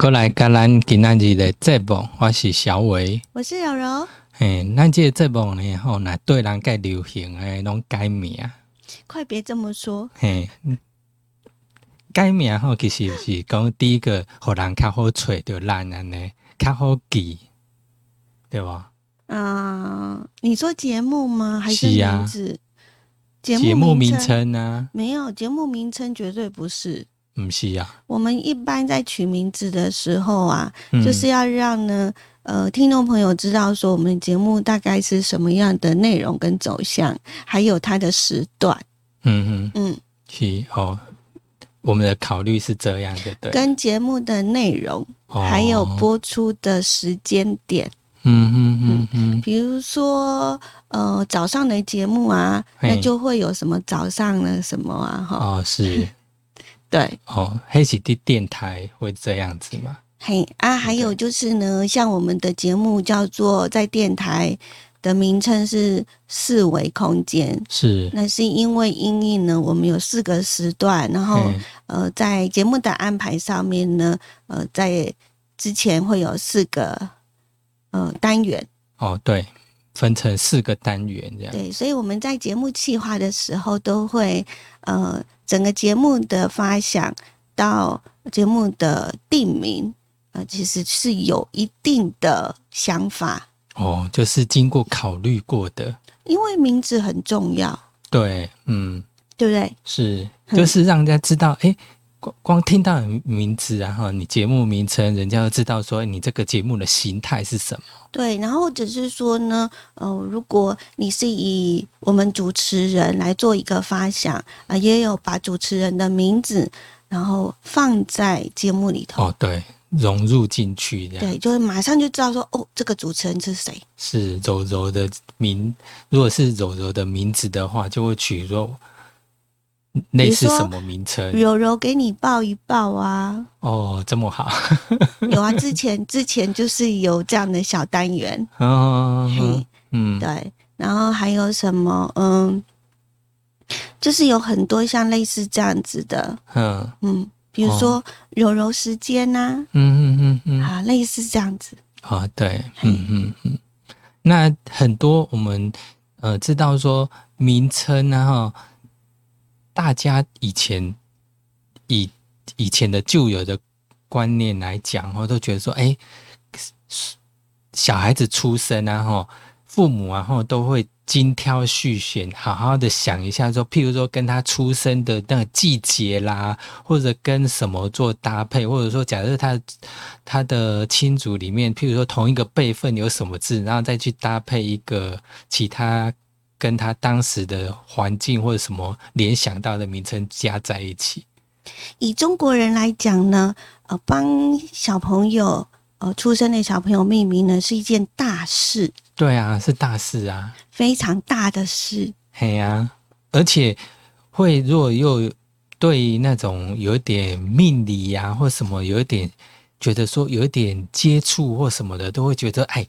过来甲咱今仔日的节目，我是小伟。我是柔柔。嘿，咱这个节目呢，吼，那对人介流行诶，拢改名。快别这么说。嘿，改名吼，其实是讲第一个，互人较好找着咱安尼，较好记，对吧？嗯，你说节目吗？还是名字？节目名称呢？没有，节目名称绝对不是。不是呀。我们一般在取名字的时候啊，就是要让呢，呃，听众朋友知道说我们节目大概是什么样的内容跟走向，还有它的时段。嗯嗯嗯，是哦。我们的考虑是这样的，对。跟节目的内容，还有播出的时间点。嗯嗯嗯嗯。比如说，呃，早上的节目啊，那就会有什么早上的什么啊，哈。哦，是。对。哦，黑喜的电台会这样子吗？嘿啊，还有就是呢，像我们的节目叫做在电台的名称是四维空间，是。那是因为音译呢，我们有四个时段，然后呃，在节目的安排上面呢，呃，在之前会有四个呃单元。哦，对，分成四个单元这样，对，所以我们在节目企划的时候都会呃。整个节目的发想到节目的定名，呃，其实是有一定的想法哦，就是经过考虑过的。因为名字很重要，对，嗯，对不对？是，就是让人家知道，哎。光光听到你名字，然后你节目名称，人家就知道说你这个节目的形态是什么。对，然后或者是说呢，呃，如果你是以我们主持人来做一个发想啊，也有把主持人的名字，然后放在节目里头。哦，对，融入进去这样。对，就是马上就知道说，哦，这个主持人是谁？是柔柔的名，如果是柔柔的名字的话，就会取说。类似什么名称？柔柔给你抱一抱啊！哦，这么好。有啊，之前 之前就是有这样的小单元。嗯嗯，对。然后还有什么？嗯，就是有很多像类似这样子的。嗯嗯，比如说柔柔时间呐。嗯嗯嗯嗯。啊，类似这样子。啊，对。嗯嗯嗯。那很多我们呃知道说名称然后。大家以前以以前的旧有的观念来讲，哈，都觉得说，哎，小孩子出生啊，哈，父母啊，哈，都会精挑细选，好好的想一下，说，譬如说跟他出生的那个季节啦，或者跟什么做搭配，或者说，假设他他的亲族里面，譬如说同一个辈分有什么字，然后再去搭配一个其他。跟他当时的环境或者什么联想到的名称加在一起。以中国人来讲呢，呃，帮小朋友呃出生的小朋友命名呢是一件大事。对啊，是大事啊，非常大的事。嘿呀，而且会如果又对那种有点命理呀或什么有一点觉得说有一点接触或什么的，都会觉得哎。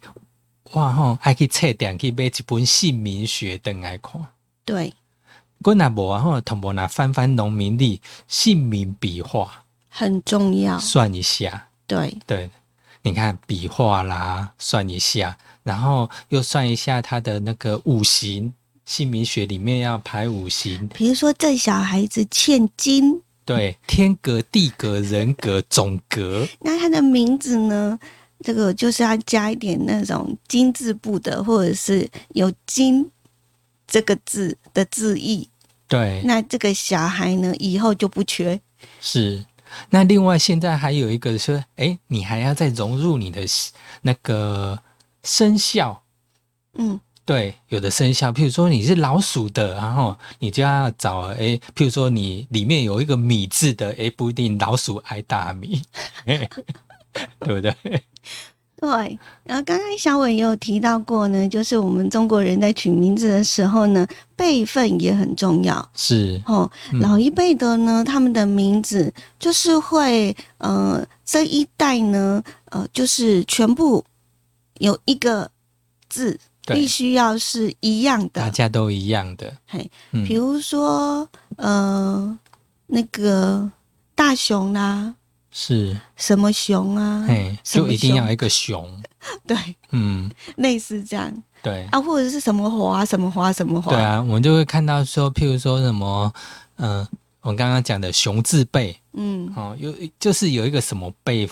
哇吼，还可以册店去买一本姓名学等来看。对，我那无啊吼，同步那翻翻农民历姓名笔画很重要，算一下。对对，你看笔画啦，算一下，然后又算一下他的那个五行，姓名学里面要排五行。比如说这小孩子欠金，对，天格、地格、人格、总格。那他的名字呢？这个就是要加一点那种金字部的，或者是有“金”这个字的字义。对，那这个小孩呢，以后就不缺。是，那另外现在还有一个说，哎，你还要再融入你的那个生肖。嗯，对，有的生肖，譬如说你是老鼠的，然后你就要找哎，譬如说你里面有一个米字的，哎，不一定老鼠爱大米。对不对？对。然后刚刚小伟也有提到过呢，就是我们中国人在取名字的时候呢，辈分也很重要。是哦，老一辈的呢，他们的名字就是会，呃，这一代呢，呃，就是全部有一个字，必须要是一样的，大家都一样的。嘿，比如说，呃，那个大雄啦。是什么熊啊？哎，就一定要一个熊。对，嗯，类似这样。对啊，或者是什么花，什么花，什么花。对啊，我们就会看到说，譬如说什么，嗯，我刚刚讲的熊字辈，嗯，哦，有就是有一个什么辈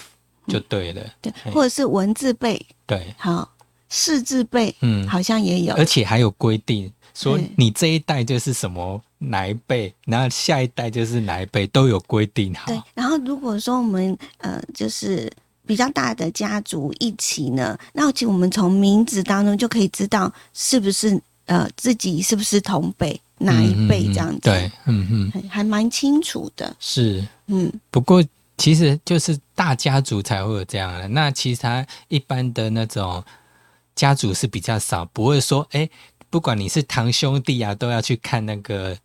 就对了。对，或者是文字辈。对，好，四字辈，嗯，好像也有，而且还有规定。说你这一代就是什么哪一辈，然后下一代就是哪一辈，都有规定好。对，然后如果说我们呃就是比较大的家族一起呢，那其实我们从名字当中就可以知道是不是呃自己是不是同辈哪一辈这样子。对，嗯嗯，还蛮清楚的。是，嗯，不过其实就是大家族才会有这样的，那其他一般的那种家族是比较少，不会说哎。不管你是堂兄弟啊，都要去看那个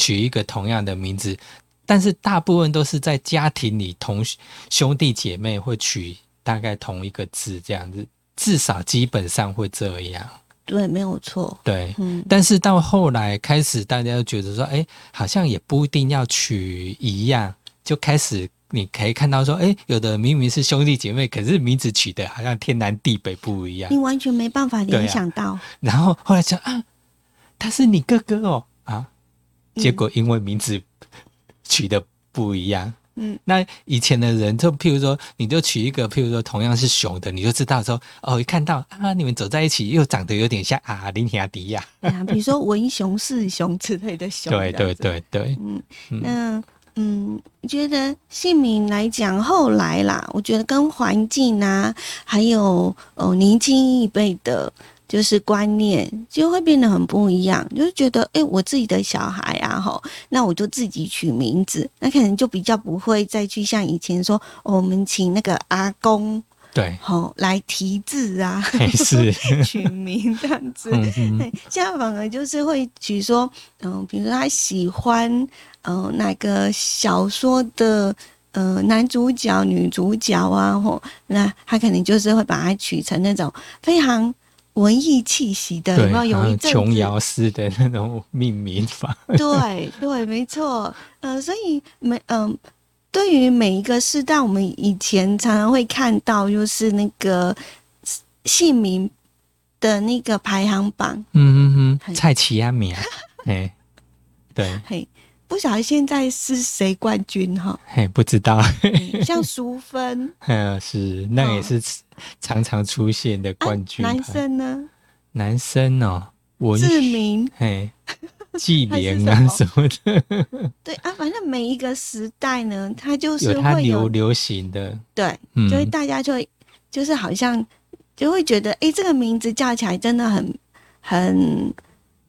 取一个同样的名字，但是大部分都是在家庭里同兄弟姐妹会取大概同一个字这样子，至少基本上会这样。对，没有错。对，嗯。但是到后来开始，大家都觉得说，哎，好像也不一定要取一样，就开始。你可以看到说，哎，有的明明是兄弟姐妹，可是名字取的好像天南地北不一样。你完全没办法联想到。然后后来想啊，他是你哥哥哦啊，结果因为名字取的不一样。嗯，那以前的人就譬如说，你就取一个譬如说同样是熊的，你就知道说，哦，一看到啊，你们走在一起又长得有点像啊，林亚迪亚。啊，比如说文雄、四雄之类的熊。对对对对。嗯，那。嗯，觉得姓名来讲，后来啦，我觉得跟环境啊，还有哦年轻一辈的，就是观念就会变得很不一样。就是觉得，哎，我自己的小孩啊，吼，那我就自己取名字，那可能就比较不会再去像以前说，我们请那个阿公。对，好来题字啊，是 取名这样子。现在反而就是会取说，嗯，比如说他喜欢，嗯，哪个小说的，呃，男主角、女主角啊，吼，那他肯定就是会把它取成那种非常文艺气息的，有没有？有一阵琼瑶式的那种命名法。对对，没错。呃，所以每，嗯。对于每一个世代，我们以前常常会看到，就是那个姓名的那个排行榜。嗯嗯嗯，蔡奇安米啊，哎，对，嘿，不晓得现在是谁冠军哈？嘿，不知道。像淑芬，嗯，是，那也是常常出现的冠军。男生呢？男生哦，文志明，嘿。纪年啊什么的，对啊，反正每一个时代呢，它就是会有它流流行的，对，所以大家就会就是好像就会觉得，哎，这个名字叫起来真的很很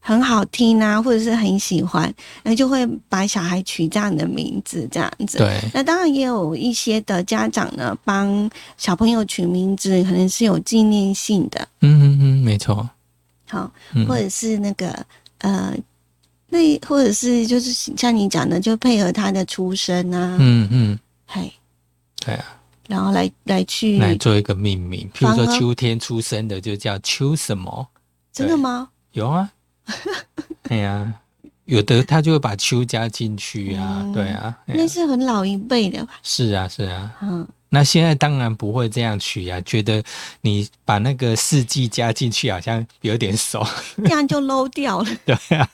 很好听啊，或者是很喜欢，那就会把小孩取这样的名字，这样子。对，那当然也有一些的家长呢，帮小朋友取名字，可能是有纪念性的。嗯嗯嗯，没错。好，或者是那个呃。那或者是就是像你讲的，就配合他的出生啊，嗯嗯，嘿，对啊，然后来来去来做一个命名，譬如说秋天出生的就叫秋什么？真的吗？有啊，对 呀，有的他就会把秋加进去啊，对啊，那是很老一辈的。吧？是啊，是啊，嗯，那现在当然不会这样取啊，觉得你把那个四季加进去好像有点熟，这样就 low 掉了，对啊。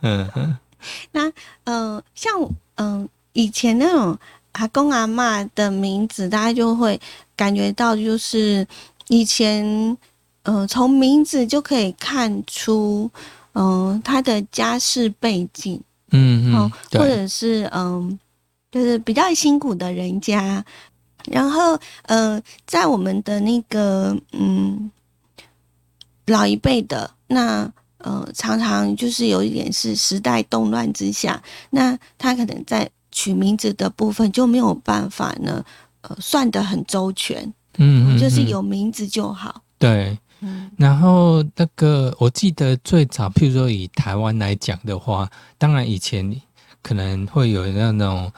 嗯哼，那呃，像嗯以前那种阿公阿妈的名字，大家就会感觉到，就是以前呃从名字就可以看出，嗯他的家世背景，嗯嗯，或者是嗯就是比较辛苦的人家，然后呃在我们的那个嗯老一辈的那。呃，常常就是有一点是时代动乱之下，那他可能在取名字的部分就没有办法呢，呃，算得很周全，嗯，就是有名字就好。对，嗯，然后那个我记得最早，譬如说以台湾来讲的话，当然以前可能会有那种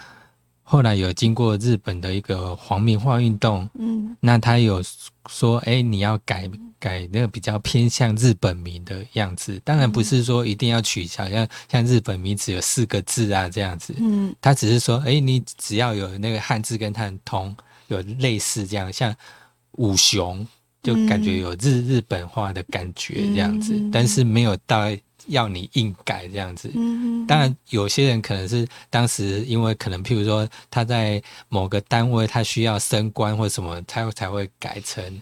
后来有经过日本的一个皇民化运动，嗯，那他有说，哎，你要改改那个比较偏向日本名的样子。当然不是说一定要取消像像日本名只有四个字啊这样子，嗯，他只是说，哎，你只要有那个汉字跟它通，有类似这样，像五雄，就感觉有日日本化的感觉这样子，但是没有到。要你硬改这样子，当然有些人可能是当时因为可能譬如说他在某个单位他需要升官或什么，他才会改成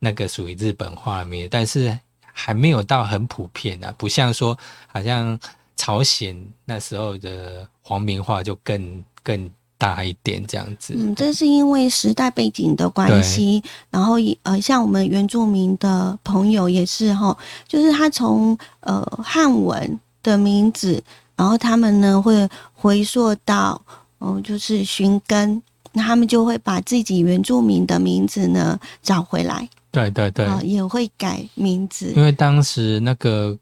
那个属于日本化面，但是还没有到很普遍啊，不像说好像朝鲜那时候的皇民化就更更。大一点这样子，嗯，这是因为时代背景的关系，然后呃，像我们原住民的朋友也是哈，就是他从呃汉文的名字，然后他们呢会回溯到嗯，就是寻根，那他们就会把自己原住民的名字呢找回来，对对对，也会改名字，因为当时那个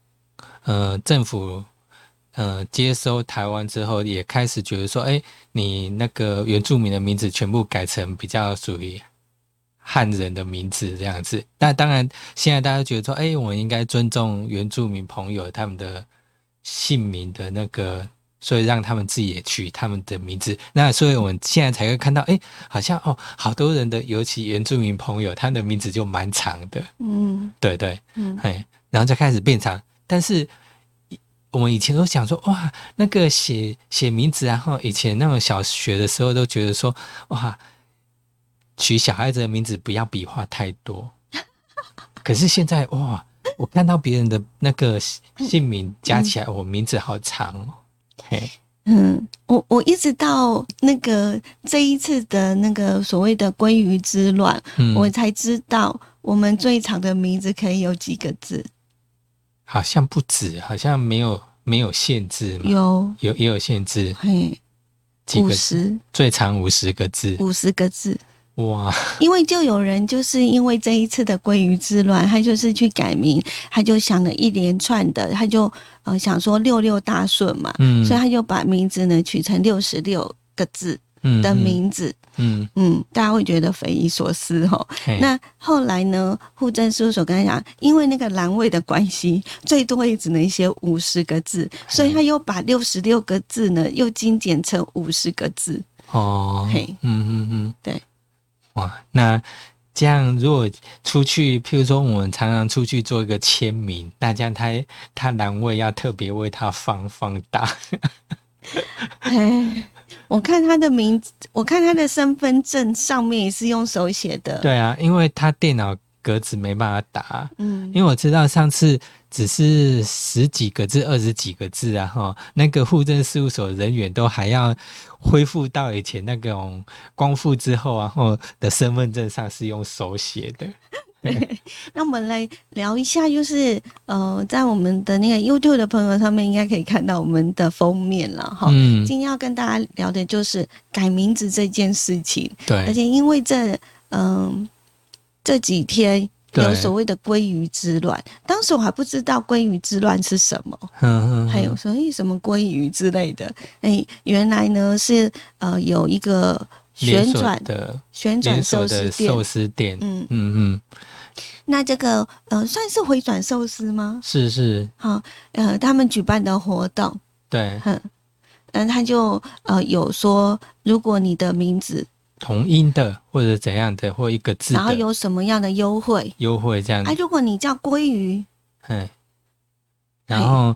呃政府。呃，接收台湾之后，也开始觉得说，哎，你那个原住民的名字全部改成比较属于汉人的名字这样子。那当然，现在大家觉得说，哎，我们应该尊重原住民朋友他们的姓名的那个，所以让他们自己也取他们的名字。那所以我们现在才会看到，哎，好像哦，好多人的，尤其原住民朋友，他的名字就蛮长的。嗯，对对，嗯，哎，然后就开始变长，但是。我们以前都想说，哇，那个写写名字，然后以前那种小学的时候都觉得说，哇，取小孩子的名字不要笔画太多。可是现在，哇，我看到别人的那个姓名加起来，我名字好长哦。嘿，嗯，我我一直到那个这一次的那个所谓的鲑鱼之乱，我才知道我们最长的名字可以有几个字。好像不止，好像没有没有限制，有。有也有限制，嘿，五十。最长五十个字，五十个字，哇！因为就有人就是因为这一次的鲑鱼之乱，他就是去改名，他就想了一连串的，他就呃想说六六大顺嘛，嗯，所以他就把名字呢取成六十六个字。的名字，嗯嗯，大家会觉得匪夷所思哦。那后来呢？户政事务所跟他讲，因为那个栏位的关系，最多也只能写五十个字，所以他又把六十六个字呢，又精简成五十个字。哦，嘿，嗯嗯嗯，对。哇，那这样如果出去，譬如说我们常常出去做一个签名，那这样他他栏位要特别为他放放大。哎。我看他的名字，我看他的身份证上面也是用手写的。对啊，因为他电脑格子没办法打。嗯，因为我知道上次只是十几个字、二十几个字啊，哈，那个户政事务所人员都还要恢复到以前那种光复之后啊，后的身份证上是用手写的。那我们来聊一下，就是呃，在我们的那个 YouTube 的朋友上面，应该可以看到我们的封面了哈。嗯。今天要跟大家聊的就是改名字这件事情。对。而且因为这嗯这几天有所谓的鲑鱼之乱，当时我还不知道鲑鱼之乱是什么。嗯嗯。还有所以什么鲑鱼之类的，哎，原来呢是呃有一个旋转的旋转寿司店。寿司店。嗯嗯嗯。那这个呃，算是回转寿司吗？是是，好，呃，他们举办的活动，对，嗯，嗯，他就呃有说，如果你的名字同音的或者怎样的或一个字，然后有什么样的优惠？优惠这样，哎，如果你叫鲑鱼，嗯，然后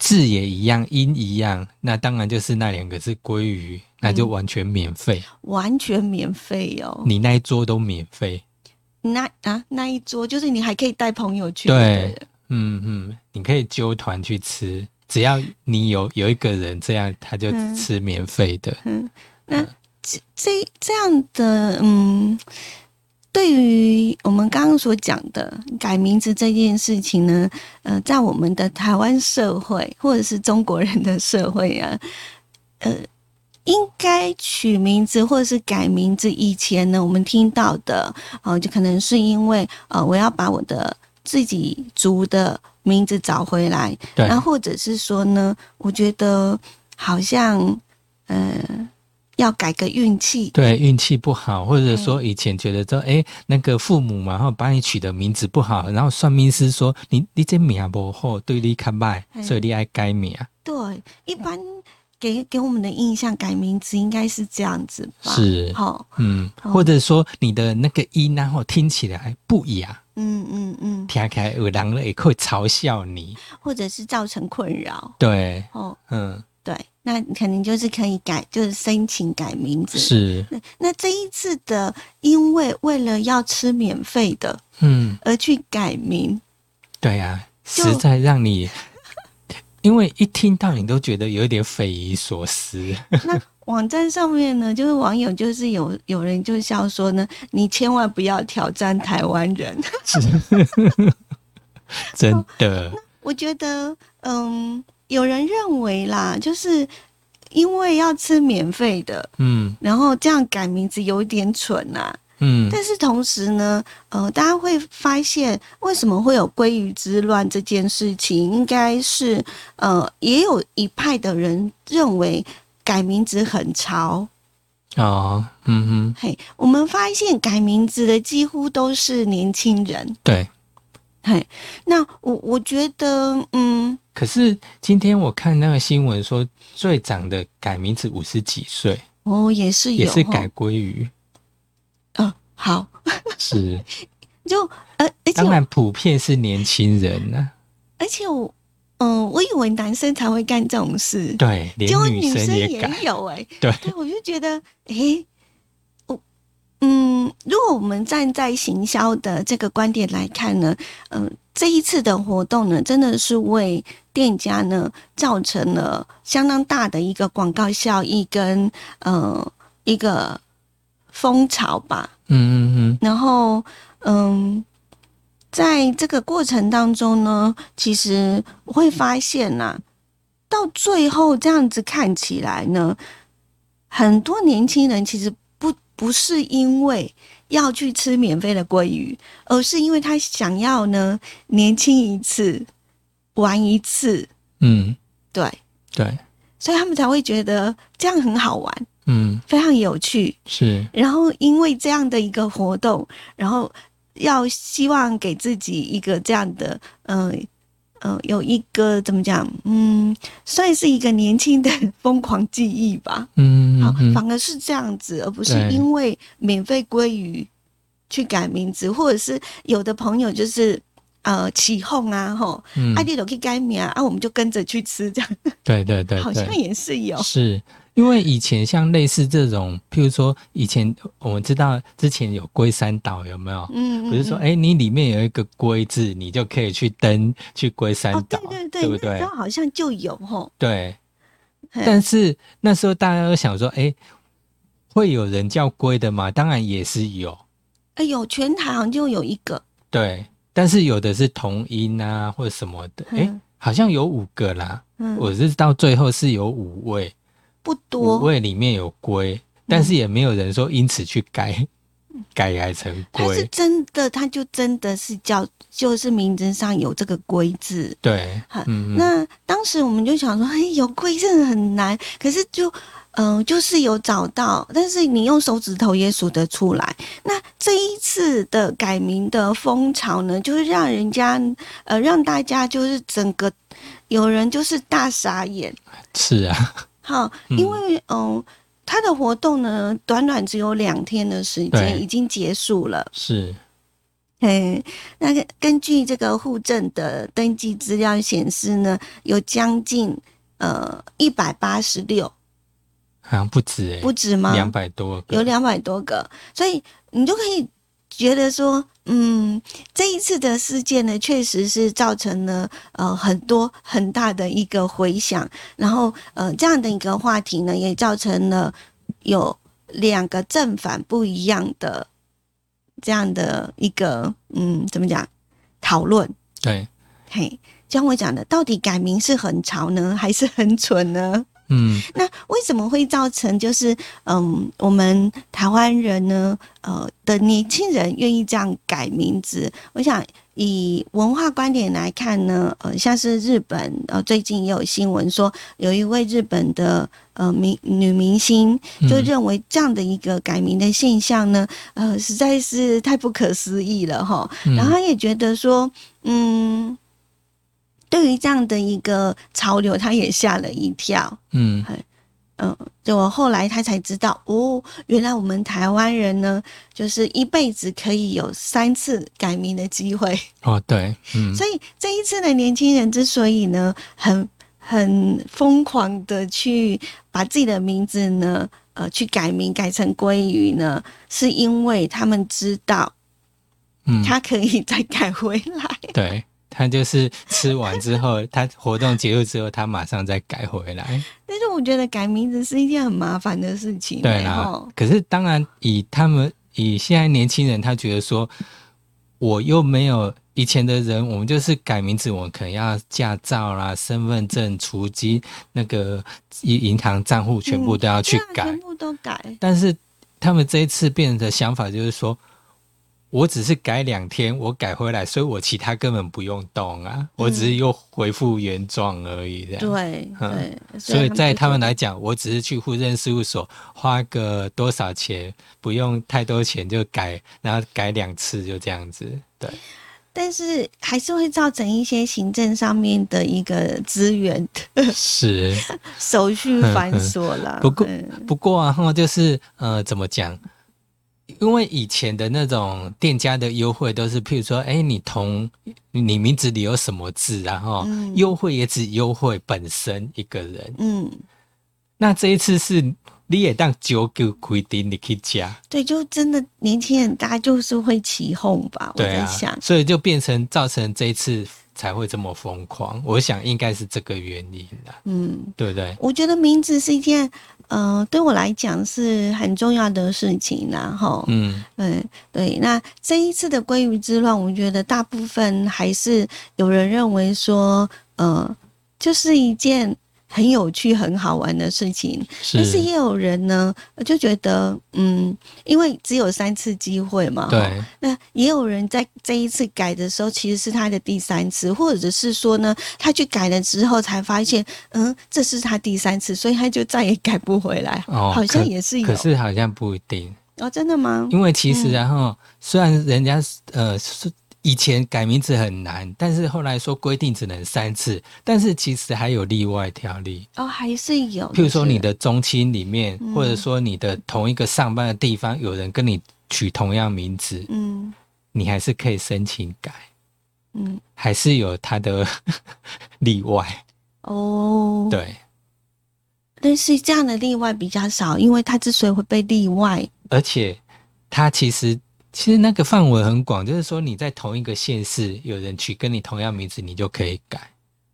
字也一样，音一样，那当然就是那两个字鲑鱼，那就完全免费，完全免费哦，你那一桌都免费。那啊，那一桌就是你还可以带朋友去。对，嗯嗯，你可以揪团去吃，只要你有有一个人这样，他就吃免费的。嗯，那这这这样的，嗯，对于我们刚刚所讲的改名字这件事情呢，呃，在我们的台湾社会或者是中国人的社会啊，呃。应该取名字或者是改名字以前呢，我们听到的，哦，就可能是因为，呃，我要把我的自己族的名字找回来，对，那或者是说呢，我觉得好像，呃，要改个运气，对运气不好，或者说以前觉得说，哎，那个父母嘛，然后把你取的名字不好，然后算命师说你你这名不好，对你看败，所以你爱改名。对，一般给给我们的印象改名字应该是这样子吧？是，好，嗯，或者说你的那个音然后听起来不雅，嗯嗯嗯，听起来有人也会嘲笑你，或者是造成困扰。对，哦，嗯。对，那肯定就是可以改，就是申请改名字。是，那那这一次的，因为为了要吃免费的，嗯，而去改名。对呀，实在让你，因为一听到你都觉得有一点匪夷所思。那网站上面呢，就是网友就是有有人就笑说呢，你千万不要挑战台湾人。真的，我觉得，嗯。有人认为啦，就是因为要吃免费的，嗯，然后这样改名字有点蠢呐，嗯。但是同时呢，呃，大家会发现为什么会有鲑鱼之乱这件事情，应该是呃，也有一派的人认为改名字很潮啊，嗯哼。嘿，我们发现改名字的几乎都是年轻人，对。嘿，那我我觉得，嗯。可是今天我看那个新闻说，最长的改名字五十几岁哦，也是也是改鲑鱼。嗯，好，是。就呃，当然普遍是年轻人呢。而且我嗯，我以为男生才会干这种事，对，连女生也有 哎，对，对我就觉得哎，我嗯，如果我们站在行销的这个观点来看呢，嗯。这一次的活动呢，真的是为店家呢造成了相当大的一个广告效益跟呃一个风潮吧。嗯嗯嗯。然后嗯，在这个过程当中呢，其实我会发现呐，到最后这样子看起来呢，很多年轻人其实不不是因为。要去吃免费的鲑鱼，而是因为他想要呢年轻一次，玩一次，嗯，对对，所以他们才会觉得这样很好玩，嗯，非常有趣，是。然后因为这样的一个活动，然后要希望给自己一个这样的，嗯。嗯，有一个怎么讲？嗯，算是一个年轻的疯狂记忆吧。嗯，好，反而是这样子，而不是因为免费鲑鱼去改名字，或者是有的朋友就是呃起哄啊，吼，阿弟都可以改名啊，我们就跟着去吃这样。对对对，好像也是有是。因为以前像类似这种，譬如说以前我们知道之前有龟山岛有没有？嗯，不是说哎，你里面有一个龟字，你就可以去登去龟山岛，对对对，对不对？好像就有吼。对，但是那时候大家都想说，哎，会有人叫龟的吗？当然也是有。哎有，全台好像就有一个。对，但是有的是同音啊，或者什么的。哎，好像有五个啦。嗯，我是到最后是有五位。不多，味里面有龟，但是也没有人说因此去改改改成龟。它是真的，它就真的是叫，就是名字上有这个“龟”字。对，那当时我们就想说，哎，有龟真的很难，可是就嗯，就是有找到，但是你用手指头也数得出来。那这一次的改名的风潮呢，就是让人家呃，让大家就是整个有人就是大傻眼。是啊。好，因为嗯，他的活动呢，短短只有两天的时间，已经结束了。是，哎，那个根据这个户政的登记资料显示呢，有将近呃一百八十六，好像不止哎，不止吗？两百多个，有两百多个，所以你就可以。觉得说，嗯，这一次的事件呢，确实是造成了呃很多很大的一个回响，然后呃这样的一个话题呢，也造成了有两个正反不一样的这样的一个嗯怎么讲讨论？对，嘿，像我讲的，到底改名是很潮呢，还是很蠢呢？嗯，那为什么会造成就是嗯，我们台湾人呢，呃的年轻人愿意这样改名字？我想以文化观点来看呢，呃，像是日本，呃，最近也有新闻说，有一位日本的呃明女明星就认为这样的一个改名的现象呢，呃，实在是太不可思议了哈。然后也觉得说，嗯，对于这样的一个潮流，他也吓了一跳。嗯。嗯，就我后来他才知道哦，原来我们台湾人呢，就是一辈子可以有三次改名的机会哦。对，嗯，所以这一次的年轻人之所以呢，很很疯狂的去把自己的名字呢，呃，去改名改成鲑鱼呢，是因为他们知道，嗯，他可以再改回来。对。他就是吃完之后，他活动结束之后，他马上再改回来。但是我觉得改名字是一件很麻烦的事情。对啦，可是当然以他们以现在年轻人，他觉得说，我又没有以前的人，我们就是改名字，我们可能要驾照啦、身份证、储金那个银银行账户全部都要去改，全部都改。但是他们这一次变的想法就是说。我只是改两天，我改回来，所以我其他根本不用动啊，我只是又恢复原状而已。这样对，对，所以在他们来讲，我只是去户政事务所花个多少钱，不用太多钱就改，然后改两次就这样子。对，但是还是会造成一些行政上面的一个资源是 手续繁琐了。不过不过啊，哈，就是呃，怎么讲？因为以前的那种店家的优惠都是，譬如说，哎，你同你名字里有什么字，然后优惠也只优惠本身一个人。嗯，那这一次是你也当九九规定，你去加。对，就真的年轻人大家就是会起哄吧？我在想，所以就变成造成这一次。才会这么疯狂，我想应该是这个原因的，嗯，对不对？我觉得名字是一件，呃，对我来讲是很重要的事情，然后，嗯，对对。那这一次的鲑鱼之乱，我觉得大部分还是有人认为说，呃，就是一件。很有趣、很好玩的事情，但是也有人呢，就觉得，嗯，因为只有三次机会嘛，对。那也有人在这一次改的时候，其实是他的第三次，或者是说呢，他去改了之后才发现，嗯，这是他第三次，所以他就再也改不回来。哦，好像也是有，可是好像不一定哦，真的吗？因为其实，然后虽然人家呃是。以前改名字很难，但是后来说规定只能三次，但是其实还有例外条例哦，还是有。譬如说你的宗亲里面，或者说你的同一个上班的地方，有人跟你取同样名字，嗯，你还是可以申请改，嗯，还是有他的 例外哦。对，但是这样的例外比较少，因为他之所以会被例外，而且他其实。其实那个范围很广，就是说你在同一个县市，有人取跟你同样名字，你就可以改。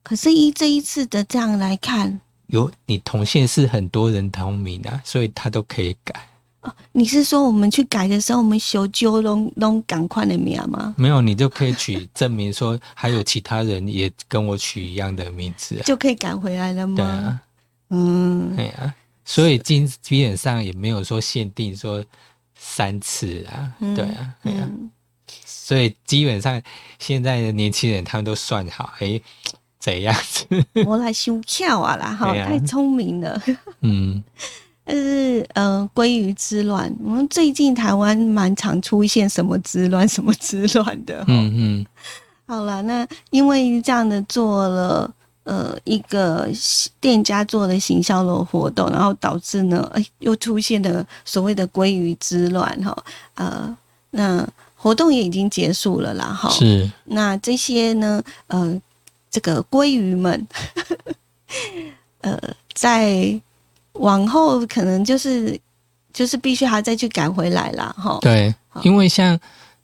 可是依这一次的这样来看，有你同县市很多人同名啊，所以他都可以改。哦，你是说我们去改的时候，我们修旧弄弄赶快的名吗？没有，你就可以取证明说还有其他人也跟我取一样的名字，就可以改回来了吗？对啊，嗯，对啊，所以基基本上也没有说限定说。三次啊，对啊，对啊，所以基本上现在的年轻人他们都算好，哎，怎样子？我来修票啊啦，哈，太聪明了。嗯，但是呃，鲑鱼之乱，我们最近台湾蛮常出现什么之乱，什么之乱的。嗯嗯，好了，那因为这样的做了。呃，一个店家做的行销的活动，然后导致呢，哎，又出现了所谓的鲑鱼之乱哈。呃，那活动也已经结束了啦，哈。是。那这些呢，呃，这个鲑鱼们，呃，在往后可能就是就是必须还要再去赶回来啦，哈。对，因为像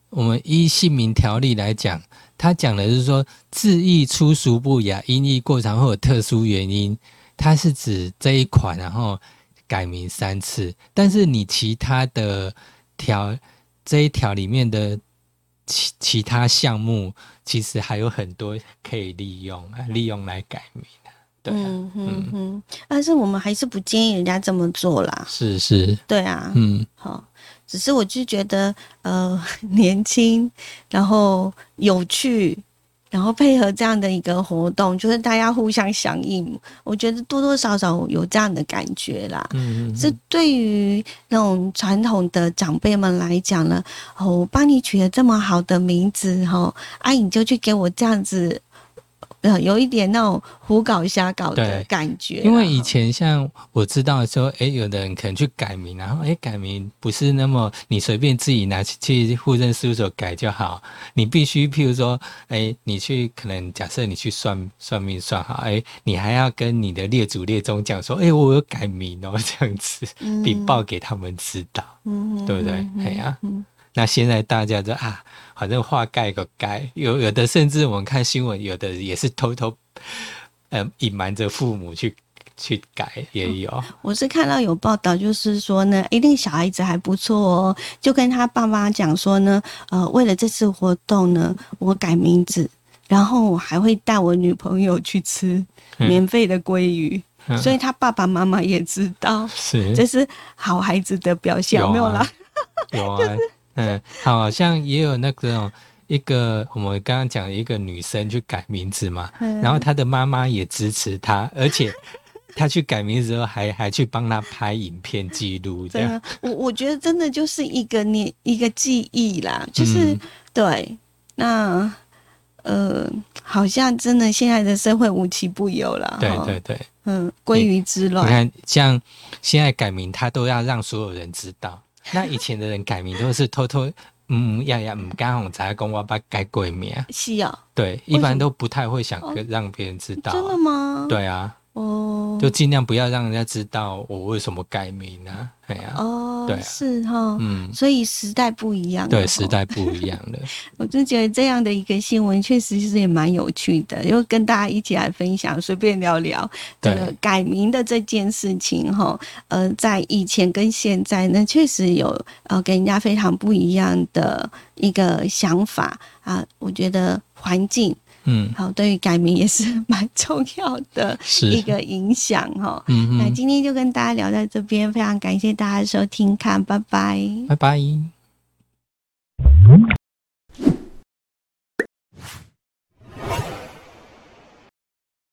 我们依姓名条例来讲。他讲的是说字义粗俗不雅、音译过长或有特殊原因，它是指这一款，然后改名三次。但是你其他的条这一条里面的其其他项目，其实还有很多可以利用啊，利用来改名的。对，嗯嗯嗯。但是我们还是不建议人家这么做啦。是是。对啊。嗯。好。只是我就觉得，呃，年轻，然后有趣。然后配合这样的一个活动，就是大家互相响应，我觉得多多少少有这样的感觉啦。嗯嗯。这对于那种传统的长辈们来讲呢，哦，我帮你取了这么好的名字，哈，阿姨就去给我这样子。呃，有一点那种胡搞瞎搞的感觉。因为以前像我知道说，哎，有的人可能去改名，然后哎，改名不是那么你随便自己拿去去户政事务所改就好，你必须譬如说，哎，你去可能假设你去算算命算好，哎，你还要跟你的列祖列宗讲说，哎，我有改名哦，这样子禀报给他们知道，对不对？哎呀。那现在大家就啊，反正话盖个盖，有有的甚至我们看新闻，有的也是偷偷，呃，隐瞒着父母去去改，也有。我是看到有报道，就是说呢，一定小孩子还不错哦，就跟他爸妈讲说呢，呃，为了这次活动呢，我改名字，然后我还会带我女朋友去吃免费的鲑鱼，所以他爸爸妈妈也知道，是。这是好孩子的表现，没有啦，有啊。嗯，好像也有那个一个我们刚刚讲一个女生去改名字嘛，然后她的妈妈也支持她，而且 她去改名字之后还还去帮她拍影片记录，这样。我我觉得真的就是一个你一个记忆啦，就是对。那呃，好像真的现在的社会无奇不有了，对对对，嗯，归于之乱。你看，像现在改名，他都要让所有人知道。那以前的人改名都是偷偷，嗯呀呀，唔敢红才讲我爸改鬼名。是啊，对，一般都不太会想让别人知道。真的吗？对啊。哦，就尽量不要让人家知道我为什么改名啊？哎呀，哦，对，是哈，嗯，所以时代不一样，对，时代不一样了。我就觉得这样的一个新闻，确实是也蛮有趣的，又跟大家一起来分享，随便聊聊这个改名的这件事情哈。呃，在以前跟现在，呢确实有呃给人家非常不一样的一个想法啊。我觉得环境。嗯。好对于改名也是 蛮重要的一个影响哈。嗯那今天就跟大家聊到这边非常感谢大家收听看拜拜。拜拜。